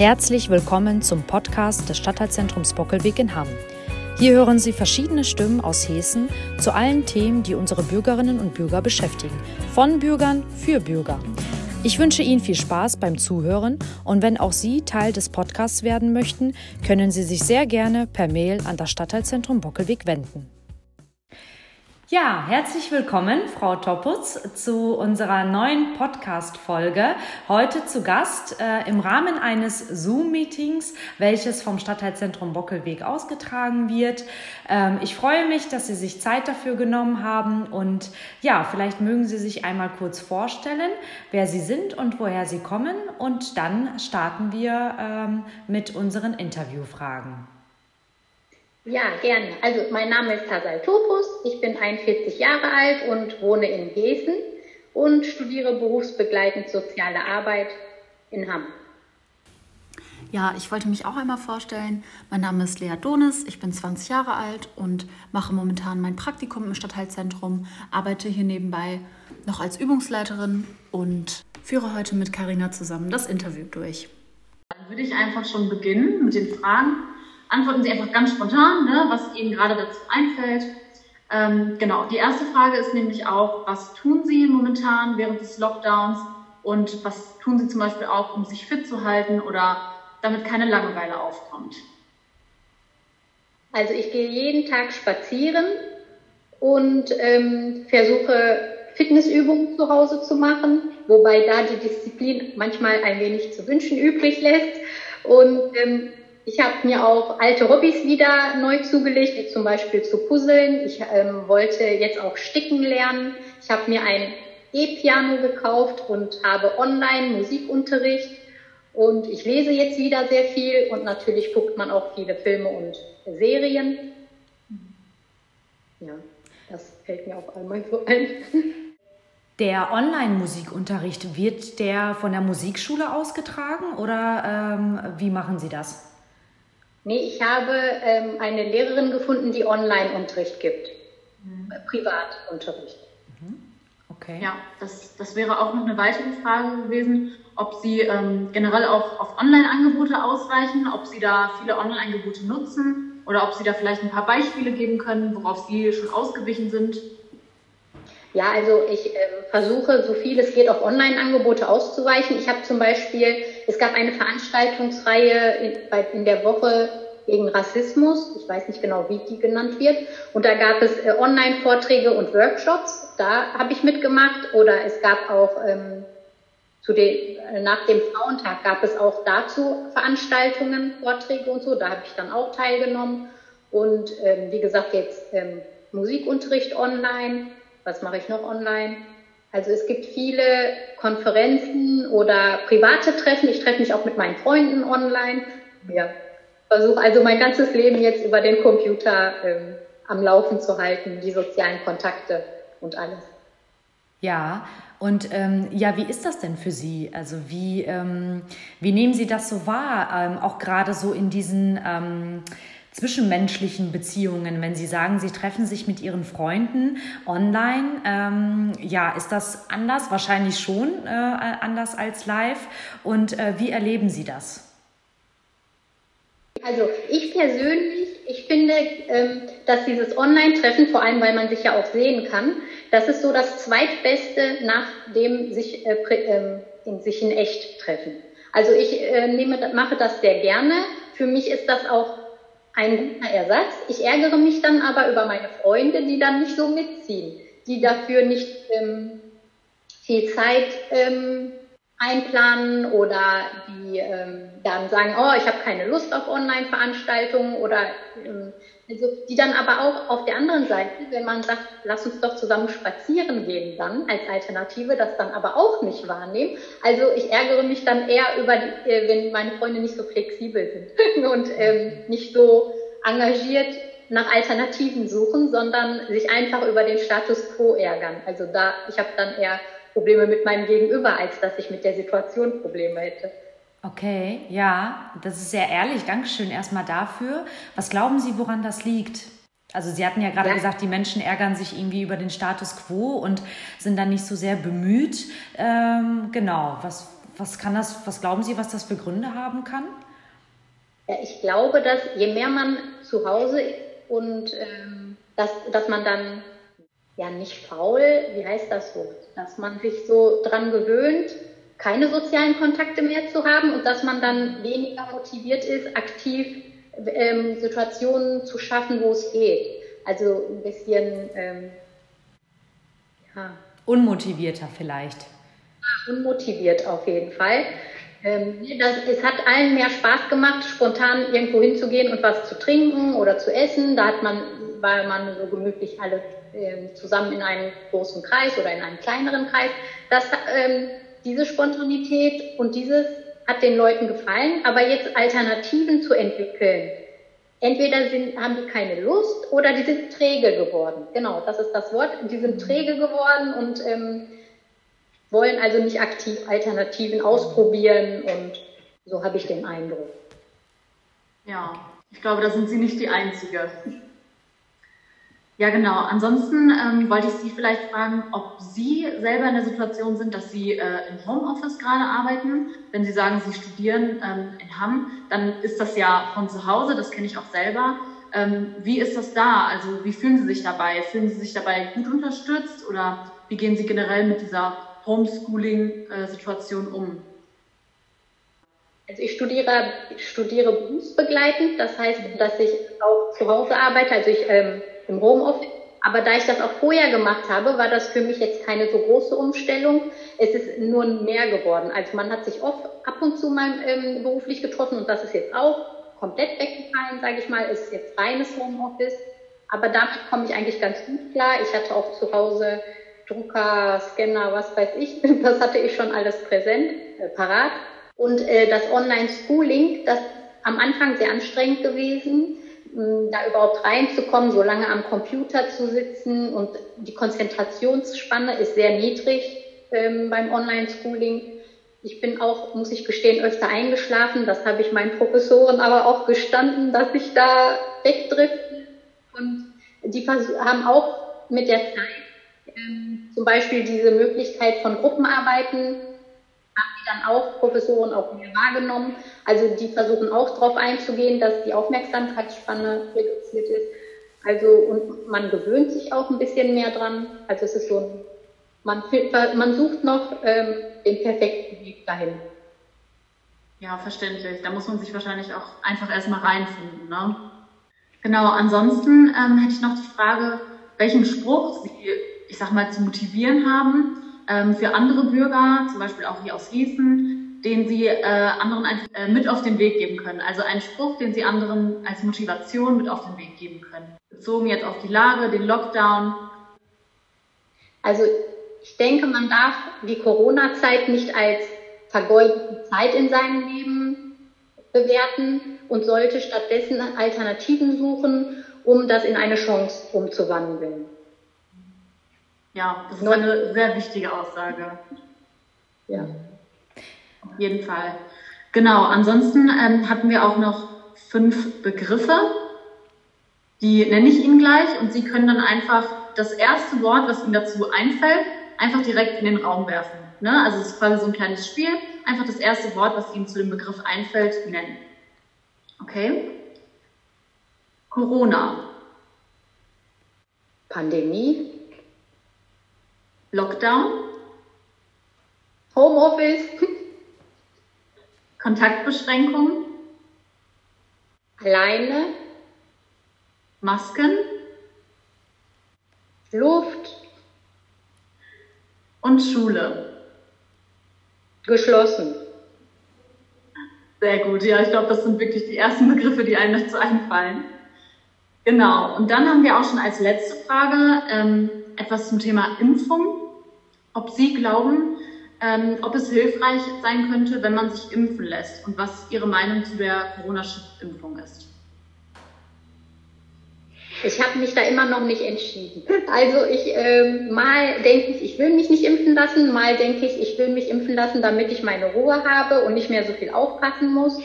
Herzlich willkommen zum Podcast des Stadtteilzentrums Bockelweg in Hamm. Hier hören Sie verschiedene Stimmen aus Hessen zu allen Themen, die unsere Bürgerinnen und Bürger beschäftigen. Von Bürgern für Bürger. Ich wünsche Ihnen viel Spaß beim Zuhören und wenn auch Sie Teil des Podcasts werden möchten, können Sie sich sehr gerne per Mail an das Stadtteilzentrum Bockelweg wenden. Ja, herzlich willkommen, Frau Topputz, zu unserer neuen Podcast-Folge. Heute zu Gast äh, im Rahmen eines Zoom-Meetings, welches vom Stadtteilzentrum Bockelweg ausgetragen wird. Ähm, ich freue mich, dass Sie sich Zeit dafür genommen haben und ja, vielleicht mögen Sie sich einmal kurz vorstellen, wer Sie sind und woher Sie kommen und dann starten wir ähm, mit unseren Interviewfragen. Ja, gerne. Also mein Name ist Hasal Topus, ich bin 41 Jahre alt und wohne in Gießen und studiere berufsbegleitend soziale Arbeit in Hamm. Ja, ich wollte mich auch einmal vorstellen. Mein Name ist Lea Donis, ich bin 20 Jahre alt und mache momentan mein Praktikum im Stadtteilzentrum, arbeite hier nebenbei noch als Übungsleiterin und führe heute mit Karina zusammen das Interview durch. Dann würde ich einfach schon beginnen mit den Fragen antworten Sie einfach ganz spontan, ne, was Ihnen gerade dazu einfällt. Ähm, genau, die erste Frage ist nämlich auch, was tun Sie momentan während des Lockdowns und was tun Sie zum Beispiel auch, um sich fit zu halten oder damit keine Langeweile aufkommt? Also ich gehe jeden Tag spazieren und ähm, versuche Fitnessübungen zu Hause zu machen, wobei da die Disziplin manchmal ein wenig zu wünschen übrig lässt. Und ähm, ich habe mir auch alte Hobbys wieder neu zugelegt, wie zum Beispiel zu puzzeln. Ich ähm, wollte jetzt auch sticken lernen. Ich habe mir ein E-Piano gekauft und habe online Musikunterricht. Und ich lese jetzt wieder sehr viel und natürlich guckt man auch viele Filme und Serien. Ja, das fällt mir auf einmal so ein. Der Online-Musikunterricht, wird der von der Musikschule ausgetragen oder ähm, wie machen Sie das? Nee, ich habe ähm, eine Lehrerin gefunden, die Online-Unterricht gibt. Mhm. Privatunterricht. Mhm. Okay. Ja, das, das wäre auch noch eine weitere Frage gewesen, ob Sie ähm, generell auch auf Online-Angebote ausweichen, ob Sie da viele Online-Angebote nutzen oder ob Sie da vielleicht ein paar Beispiele geben können, worauf Sie schon ausgewichen sind. Ja, also ich äh, versuche, so viel es geht, auf Online-Angebote auszuweichen. Ich habe zum Beispiel, es gab eine Veranstaltungsreihe in, in der Woche gegen Rassismus. Ich weiß nicht genau, wie die genannt wird. Und da gab es äh, Online-Vorträge und Workshops. Da habe ich mitgemacht. Oder es gab auch ähm, zu den, äh, nach dem Frauentag gab es auch dazu Veranstaltungen, Vorträge und so. Da habe ich dann auch teilgenommen. Und ähm, wie gesagt, jetzt ähm, Musikunterricht online was mache ich noch online? Also es gibt viele Konferenzen oder private Treffen. Ich treffe mich auch mit meinen Freunden online. Ja, versuche also mein ganzes Leben jetzt über den Computer ähm, am Laufen zu halten, die sozialen Kontakte und alles. Ja, und ähm, ja, wie ist das denn für Sie? Also wie, ähm, wie nehmen Sie das so wahr? Ähm, auch gerade so in diesen ähm, zwischenmenschlichen Beziehungen, wenn Sie sagen, Sie treffen sich mit Ihren Freunden online, ähm, ja, ist das anders? Wahrscheinlich schon äh, anders als live. Und äh, wie erleben Sie das? Also ich persönlich, ich finde, ähm, dass dieses Online-Treffen, vor allem weil man sich ja auch sehen kann, das ist so das zweitbeste nach dem sich, äh, äh, in, sich in echt treffen. Also ich äh, nehme, mache das sehr gerne. Für mich ist das auch ein guter Ersatz. Ich ärgere mich dann aber über meine Freunde, die dann nicht so mitziehen, die dafür nicht ähm, viel Zeit ähm, einplanen oder die ähm, dann sagen, oh, ich habe keine Lust auf Online-Veranstaltungen oder ähm, also die dann aber auch auf der anderen Seite, wenn man sagt, lass uns doch zusammen spazieren gehen dann als Alternative, das dann aber auch nicht wahrnehmen. Also ich ärgere mich dann eher über, die, äh, wenn meine Freunde nicht so flexibel sind und ähm, nicht so engagiert nach Alternativen suchen, sondern sich einfach über den Status quo ärgern. Also da, ich habe dann eher Probleme mit meinem Gegenüber, als dass ich mit der Situation Probleme hätte. Okay, ja, das ist sehr ehrlich. Dankeschön erstmal dafür. Was glauben Sie, woran das liegt? Also Sie hatten ja gerade ja. gesagt, die Menschen ärgern sich irgendwie über den Status quo und sind dann nicht so sehr bemüht. Ähm, genau, was, was kann das, was glauben Sie, was das für Gründe haben kann? Ja, ich glaube, dass je mehr man zu Hause und ähm, dass, dass man dann ja nicht faul, wie heißt das so, dass man sich so dran gewöhnt, keine sozialen Kontakte mehr zu haben und dass man dann weniger motiviert ist, aktiv ähm, Situationen zu schaffen, wo es geht. Also ein bisschen ähm, ja. unmotivierter vielleicht. Unmotiviert auf jeden Fall. Ähm, das, es hat allen mehr Spaß gemacht, spontan irgendwo hinzugehen und was zu trinken oder zu essen. Da hat man, war man so gemütlich alle äh, zusammen in einem großen Kreis oder in einem kleineren Kreis. Das, ähm, diese Spontanität und dieses hat den Leuten gefallen, aber jetzt Alternativen zu entwickeln. Entweder sind, haben die keine Lust oder die sind träge geworden. Genau, das ist das Wort. Die sind träge geworden und ähm, wollen also nicht aktiv Alternativen ausprobieren und so habe ich den Eindruck. Ja, ich glaube, da sind Sie nicht die Einzige. Ja, genau. Ansonsten ähm, wollte ich Sie vielleicht fragen, ob Sie selber in der Situation sind, dass Sie äh, im Homeoffice gerade arbeiten. Wenn Sie sagen, Sie studieren ähm, in Hamm, dann ist das ja von zu Hause, das kenne ich auch selber. Ähm, wie ist das da? Also wie fühlen Sie sich dabei? Fühlen Sie sich dabei gut unterstützt oder wie gehen Sie generell mit dieser Homeschooling-Situation um? Also ich studiere, studiere berufsbegleitend, das heißt, dass ich auch zu Hause arbeite, also ich ähm, im Homeoffice. Aber da ich das auch vorher gemacht habe, war das für mich jetzt keine so große Umstellung. Es ist nur mehr geworden. Also man hat sich oft ab und zu mal ähm, beruflich getroffen und das ist jetzt auch komplett weggefallen, sage ich mal. Es ist jetzt reines Homeoffice. Aber damit komme ich eigentlich ganz gut klar. Ich hatte auch zu Hause Drucker, Scanner, was weiß ich. Das hatte ich schon alles präsent, äh, parat. Und äh, das Online-Schooling, das am Anfang sehr anstrengend gewesen da überhaupt reinzukommen, so lange am Computer zu sitzen und die Konzentrationsspanne ist sehr niedrig ähm, beim Online-Schooling. Ich bin auch, muss ich gestehen, öfter eingeschlafen. Das habe ich meinen Professoren aber auch gestanden, dass ich da wegdrifte. Und die haben auch mit der Zeit ähm, zum Beispiel diese Möglichkeit von Gruppenarbeiten dann auch Professoren auch mehr wahrgenommen. Also die versuchen auch darauf einzugehen, dass die Aufmerksamkeitsspanne reduziert ist. Also und man gewöhnt sich auch ein bisschen mehr dran. Also es ist so man, man sucht noch ähm, den perfekten Weg dahin. Ja, verständlich. Da muss man sich wahrscheinlich auch einfach erstmal reinfinden. Ne? Genau, ansonsten ähm, hätte ich noch die Frage, welchen Spruch Sie, ich sag mal, zu motivieren haben, ähm, für andere Bürger, zum Beispiel auch hier aus Gießen, den sie äh, anderen äh, mit auf den Weg geben können. Also einen Spruch, den sie anderen als Motivation mit auf den Weg geben können. Bezogen jetzt auf die Lage, den Lockdown. Also ich denke, man darf die Corona-Zeit nicht als vergeudete Zeit in seinem Leben bewerten und sollte stattdessen Alternativen suchen, um das in eine Chance umzuwandeln. Ja, das ist eine sehr wichtige Aussage. Ja. Auf jeden Fall. Genau, ansonsten ähm, hatten wir auch noch fünf Begriffe. Die nenne ich Ihnen gleich und Sie können dann einfach das erste Wort, was Ihnen dazu einfällt, einfach direkt in den Raum werfen. Ne? Also es ist quasi so ein kleines Spiel. Einfach das erste Wort, was Ihnen zu dem Begriff einfällt, nennen. Okay? Corona. Pandemie. Lockdown, Homeoffice, Kontaktbeschränkungen, alleine, Masken, Luft und Schule. Geschlossen. Sehr gut, ja, ich glaube, das sind wirklich die ersten Begriffe, die einem dazu einfallen. Genau, und dann haben wir auch schon als letzte Frage ähm, etwas zum Thema Impfung ob Sie glauben, ähm, ob es hilfreich sein könnte, wenn man sich impfen lässt und was Ihre Meinung zu der Corona-Impfung ist. Ich habe mich da immer noch nicht entschieden. Also ich ähm, mal denke ich, ich will mich nicht impfen lassen, mal denke ich, ich will mich impfen lassen, damit ich meine Ruhe habe und nicht mehr so viel aufpassen muss.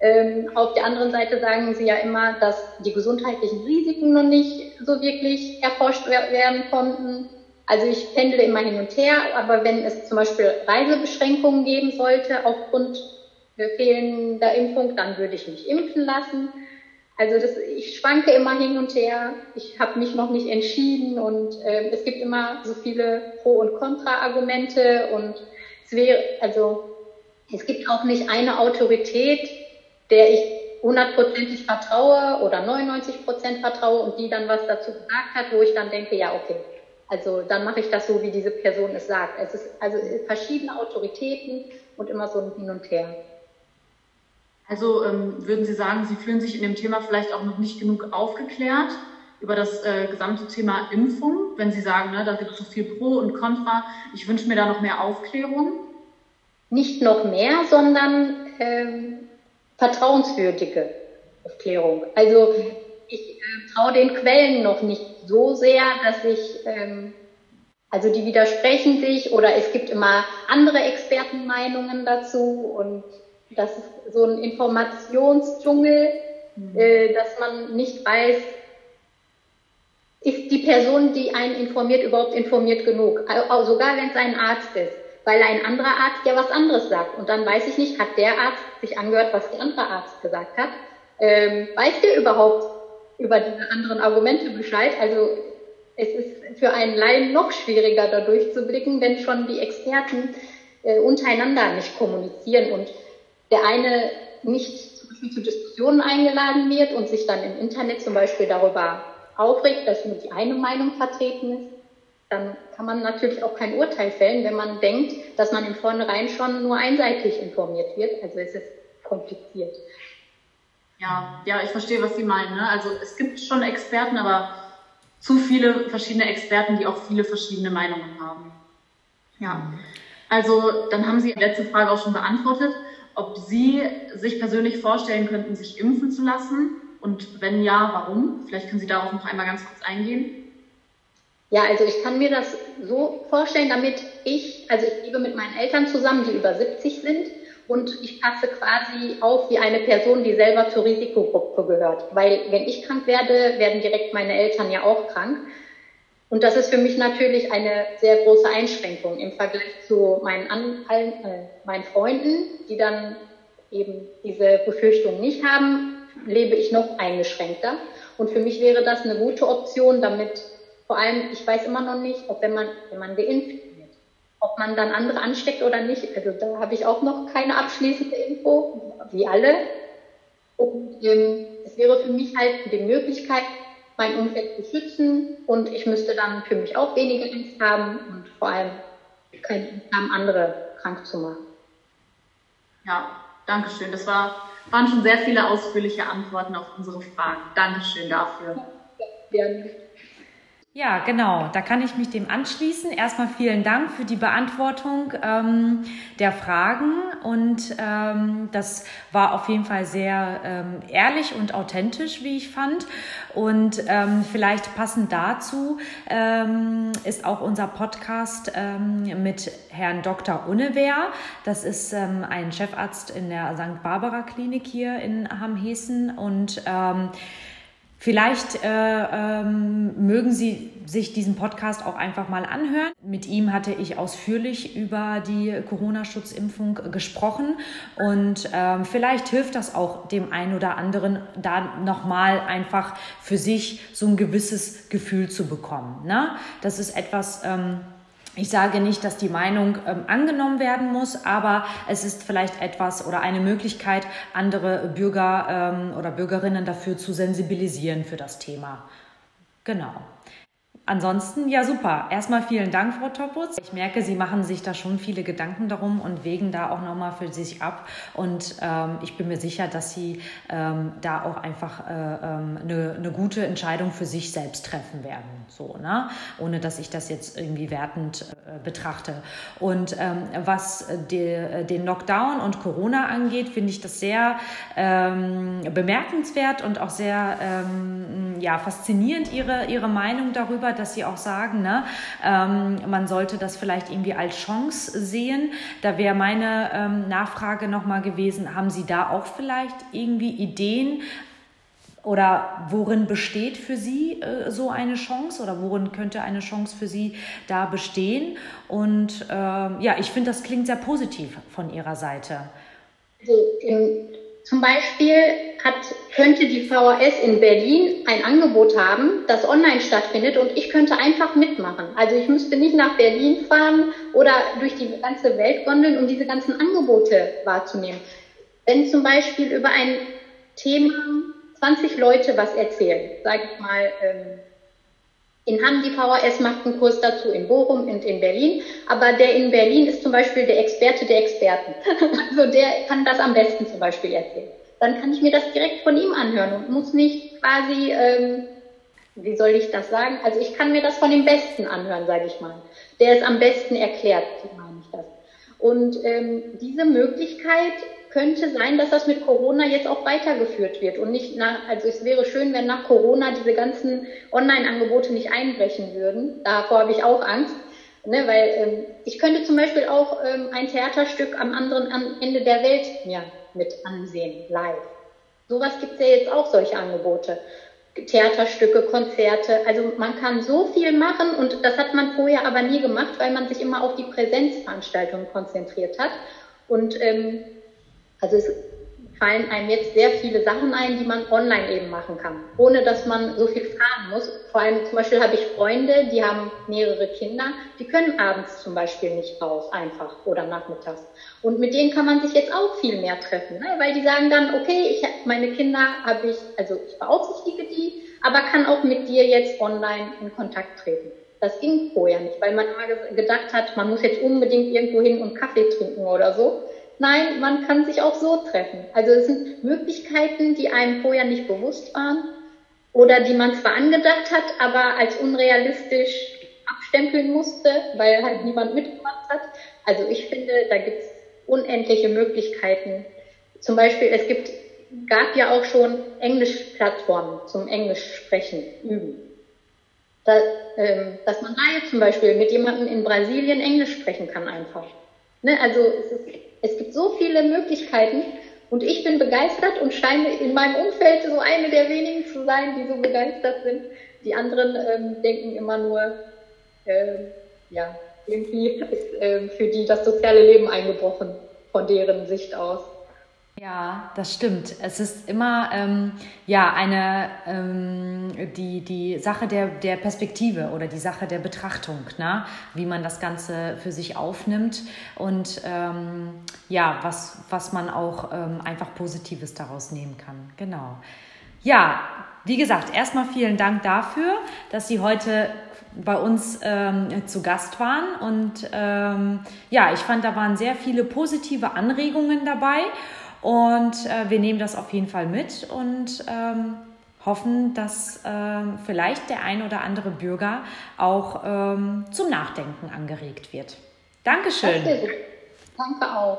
Ähm, auf der anderen Seite sagen sie ja immer, dass die gesundheitlichen Risiken noch nicht so wirklich erforscht werden konnten. Also ich pendle immer hin und her, aber wenn es zum Beispiel Reisebeschränkungen geben sollte aufgrund fehlender Impfung, dann würde ich mich impfen lassen. Also das, ich schwanke immer hin und her. Ich habe mich noch nicht entschieden und äh, es gibt immer so viele Pro- und Kontra-Argumente und es wäre, also es gibt auch nicht eine Autorität, der ich hundertprozentig vertraue oder 99 Prozent vertraue und die dann was dazu gesagt hat, wo ich dann denke, ja okay, also dann mache ich das so, wie diese Person es sagt. Es ist also verschiedene Autoritäten und immer so ein Hin und Her. Also ähm, würden Sie sagen, Sie fühlen sich in dem Thema vielleicht auch noch nicht genug aufgeklärt über das äh, gesamte Thema Impfung, wenn Sie sagen, ne, da gibt es so viel Pro und Contra. Ich wünsche mir da noch mehr Aufklärung. Nicht noch mehr, sondern ähm, vertrauenswürdige Aufklärung. Also ich äh, traue den Quellen noch nicht so sehr, dass ich, ähm, also die widersprechen sich oder es gibt immer andere Expertenmeinungen dazu und das ist so ein Informationsdschungel, mhm. äh, dass man nicht weiß, ist die Person, die einen informiert, überhaupt informiert genug? Also, sogar wenn es ein Arzt ist, weil ein anderer Arzt ja was anderes sagt. Und dann weiß ich nicht, hat der Arzt sich angehört, was der andere Arzt gesagt hat? Ähm, weiß der überhaupt über diese anderen Argumente Bescheid? Also es ist für einen Laien noch schwieriger, da durchzublicken, wenn schon die Experten äh, untereinander nicht kommunizieren und der eine nicht zu Diskussionen eingeladen wird und sich dann im Internet zum Beispiel darüber aufregt, dass nur die eine Meinung vertreten ist, dann kann man natürlich auch kein Urteil fällen, wenn man denkt, dass man im Vornherein schon nur einseitig informiert wird. Also es ist kompliziert. Ja, ja, ich verstehe, was Sie meinen. Ne? Also es gibt schon Experten, aber zu viele verschiedene Experten, die auch viele verschiedene Meinungen haben. Ja, also dann haben Sie die letzte Frage auch schon beantwortet ob Sie sich persönlich vorstellen könnten, sich impfen zu lassen und wenn ja, warum? Vielleicht können Sie darauf noch einmal ganz kurz eingehen. Ja, also ich kann mir das so vorstellen, damit ich, also ich lebe mit meinen Eltern zusammen, die über 70 sind und ich passe quasi auf wie eine Person, die selber zur Risikogruppe gehört. Weil wenn ich krank werde, werden direkt meine Eltern ja auch krank. Und das ist für mich natürlich eine sehr große Einschränkung im Vergleich zu meinen, An äh, meinen Freunden, die dann eben diese Befürchtung nicht haben, lebe ich noch eingeschränkter. Und für mich wäre das eine gute Option, damit vor allem, ich weiß immer noch nicht, ob wenn man, wenn man geimpft wird, ob man dann andere ansteckt oder nicht. Also da habe ich auch noch keine abschließende Info, wie alle. Und ähm, es wäre für mich halt die Möglichkeit, mein Umfeld zu schützen und ich müsste dann für mich auch weniger Angst haben und vor allem keine Angst haben, andere krank zu machen. Ja, danke schön. Das war, waren schon sehr viele ausführliche Antworten auf unsere Fragen. Dankeschön dafür. Ja, gerne. Ja, genau. Da kann ich mich dem anschließen. Erstmal vielen Dank für die Beantwortung ähm, der Fragen. Und ähm, das war auf jeden Fall sehr ähm, ehrlich und authentisch, wie ich fand. Und ähm, vielleicht passend dazu ähm, ist auch unser Podcast ähm, mit Herrn Dr. Unnewehr. Das ist ein Chefarzt in der St. Barbara Klinik hier in Hamhessen. Und Vielleicht äh, ähm, mögen Sie sich diesen Podcast auch einfach mal anhören. Mit ihm hatte ich ausführlich über die Corona-Schutzimpfung gesprochen und ähm, vielleicht hilft das auch dem einen oder anderen, da nochmal einfach für sich so ein gewisses Gefühl zu bekommen. Ne? Das ist etwas. Ähm, ich sage nicht, dass die Meinung ähm, angenommen werden muss, aber es ist vielleicht etwas oder eine Möglichkeit, andere Bürger ähm, oder Bürgerinnen dafür zu sensibilisieren für das Thema. Genau. Ansonsten, ja super. Erstmal vielen Dank, Frau Toputz. Ich merke, Sie machen sich da schon viele Gedanken darum und wägen da auch nochmal für sich ab. Und ähm, ich bin mir sicher, dass Sie ähm, da auch einfach äh, ähm, eine, eine gute Entscheidung für sich selbst treffen werden. So, ne? Ohne dass ich das jetzt irgendwie wertend äh, betrachte. Und ähm, was die, den Lockdown und Corona angeht, finde ich das sehr ähm, bemerkenswert und auch sehr ähm, ja, faszinierend, Ihre, Ihre Meinung darüber dass sie auch sagen, ne, ähm, man sollte das vielleicht irgendwie als Chance sehen. Da wäre meine ähm, Nachfrage nochmal gewesen, haben Sie da auch vielleicht irgendwie Ideen, oder worin besteht für Sie äh, so eine Chance oder worin könnte eine Chance für Sie da bestehen? Und äh, ja, ich finde, das klingt sehr positiv von Ihrer Seite. Also, im, zum Beispiel hat, könnte die VHS in Berlin ein Angebot haben, das online stattfindet und ich könnte einfach mitmachen. Also ich müsste nicht nach Berlin fahren oder durch die ganze Welt gondeln, um diese ganzen Angebote wahrzunehmen. Wenn zum Beispiel über ein Thema 20 Leute was erzählen, sage ich mal, ähm, in Hamm die VHS macht einen Kurs dazu in Bochum und in Berlin, aber der in Berlin ist zum Beispiel der Experte der Experten. also der kann das am besten zum Beispiel erzählen. Dann kann ich mir das direkt von ihm anhören und muss nicht quasi, ähm, wie soll ich das sagen? Also ich kann mir das von dem Besten anhören, sage ich mal. Der ist am besten erklärt, meine ich das. Und ähm, diese Möglichkeit könnte sein, dass das mit Corona jetzt auch weitergeführt wird und nicht nach, also es wäre schön, wenn nach Corona diese ganzen Online-Angebote nicht einbrechen würden. Davor habe ich auch Angst, ne, weil ähm, ich könnte zum Beispiel auch ähm, ein Theaterstück am anderen Ende der Welt mir mit ansehen, live. Sowas gibt es ja jetzt auch, solche Angebote. Theaterstücke, Konzerte. Also man kann so viel machen und das hat man vorher aber nie gemacht, weil man sich immer auf die Präsenzveranstaltungen konzentriert hat. Und ähm, also es fallen einem jetzt sehr viele Sachen ein, die man online eben machen kann, ohne dass man so viel fahren muss. Vor allem zum Beispiel habe ich Freunde, die haben mehrere Kinder, die können abends zum Beispiel nicht raus, einfach oder nachmittags. Und mit denen kann man sich jetzt auch viel mehr treffen, ne? weil die sagen dann, okay, ich meine Kinder habe ich, also ich beaufsichtige die, aber kann auch mit dir jetzt online in Kontakt treten. Das ging vorher nicht, weil man immer gedacht hat, man muss jetzt unbedingt irgendwo hin und Kaffee trinken oder so. Nein, man kann sich auch so treffen. Also es sind Möglichkeiten, die einem vorher nicht bewusst waren oder die man zwar angedacht hat, aber als unrealistisch abstempeln musste, weil halt niemand mitgemacht hat. Also ich finde, da gibt es unendliche Möglichkeiten. Zum Beispiel, es gibt, gab ja auch schon Englischplattformen zum Englisch sprechen, üben. Da, ähm, dass man da zum Beispiel mit jemandem in Brasilien Englisch sprechen kann einfach. Ne? Also es ist es gibt so viele Möglichkeiten und ich bin begeistert und scheine in meinem Umfeld so eine der wenigen zu sein, die so begeistert sind. Die anderen ähm, denken immer nur, äh, ja, irgendwie ist äh, für die das soziale Leben eingebrochen von deren Sicht aus. Ja, das stimmt. Es ist immer ähm, ja eine ähm, die, die Sache der, der Perspektive oder die Sache der Betrachtung, ne? wie man das Ganze für sich aufnimmt und ähm, ja, was, was man auch ähm, einfach Positives daraus nehmen kann. Genau. Ja, wie gesagt, erstmal vielen Dank dafür, dass Sie heute bei uns ähm, zu Gast waren. Und ähm, ja, ich fand, da waren sehr viele positive Anregungen dabei. Und äh, wir nehmen das auf jeden Fall mit und ähm, hoffen, dass ähm, vielleicht der ein oder andere Bürger auch ähm, zum Nachdenken angeregt wird. Dankeschön. Danke auch.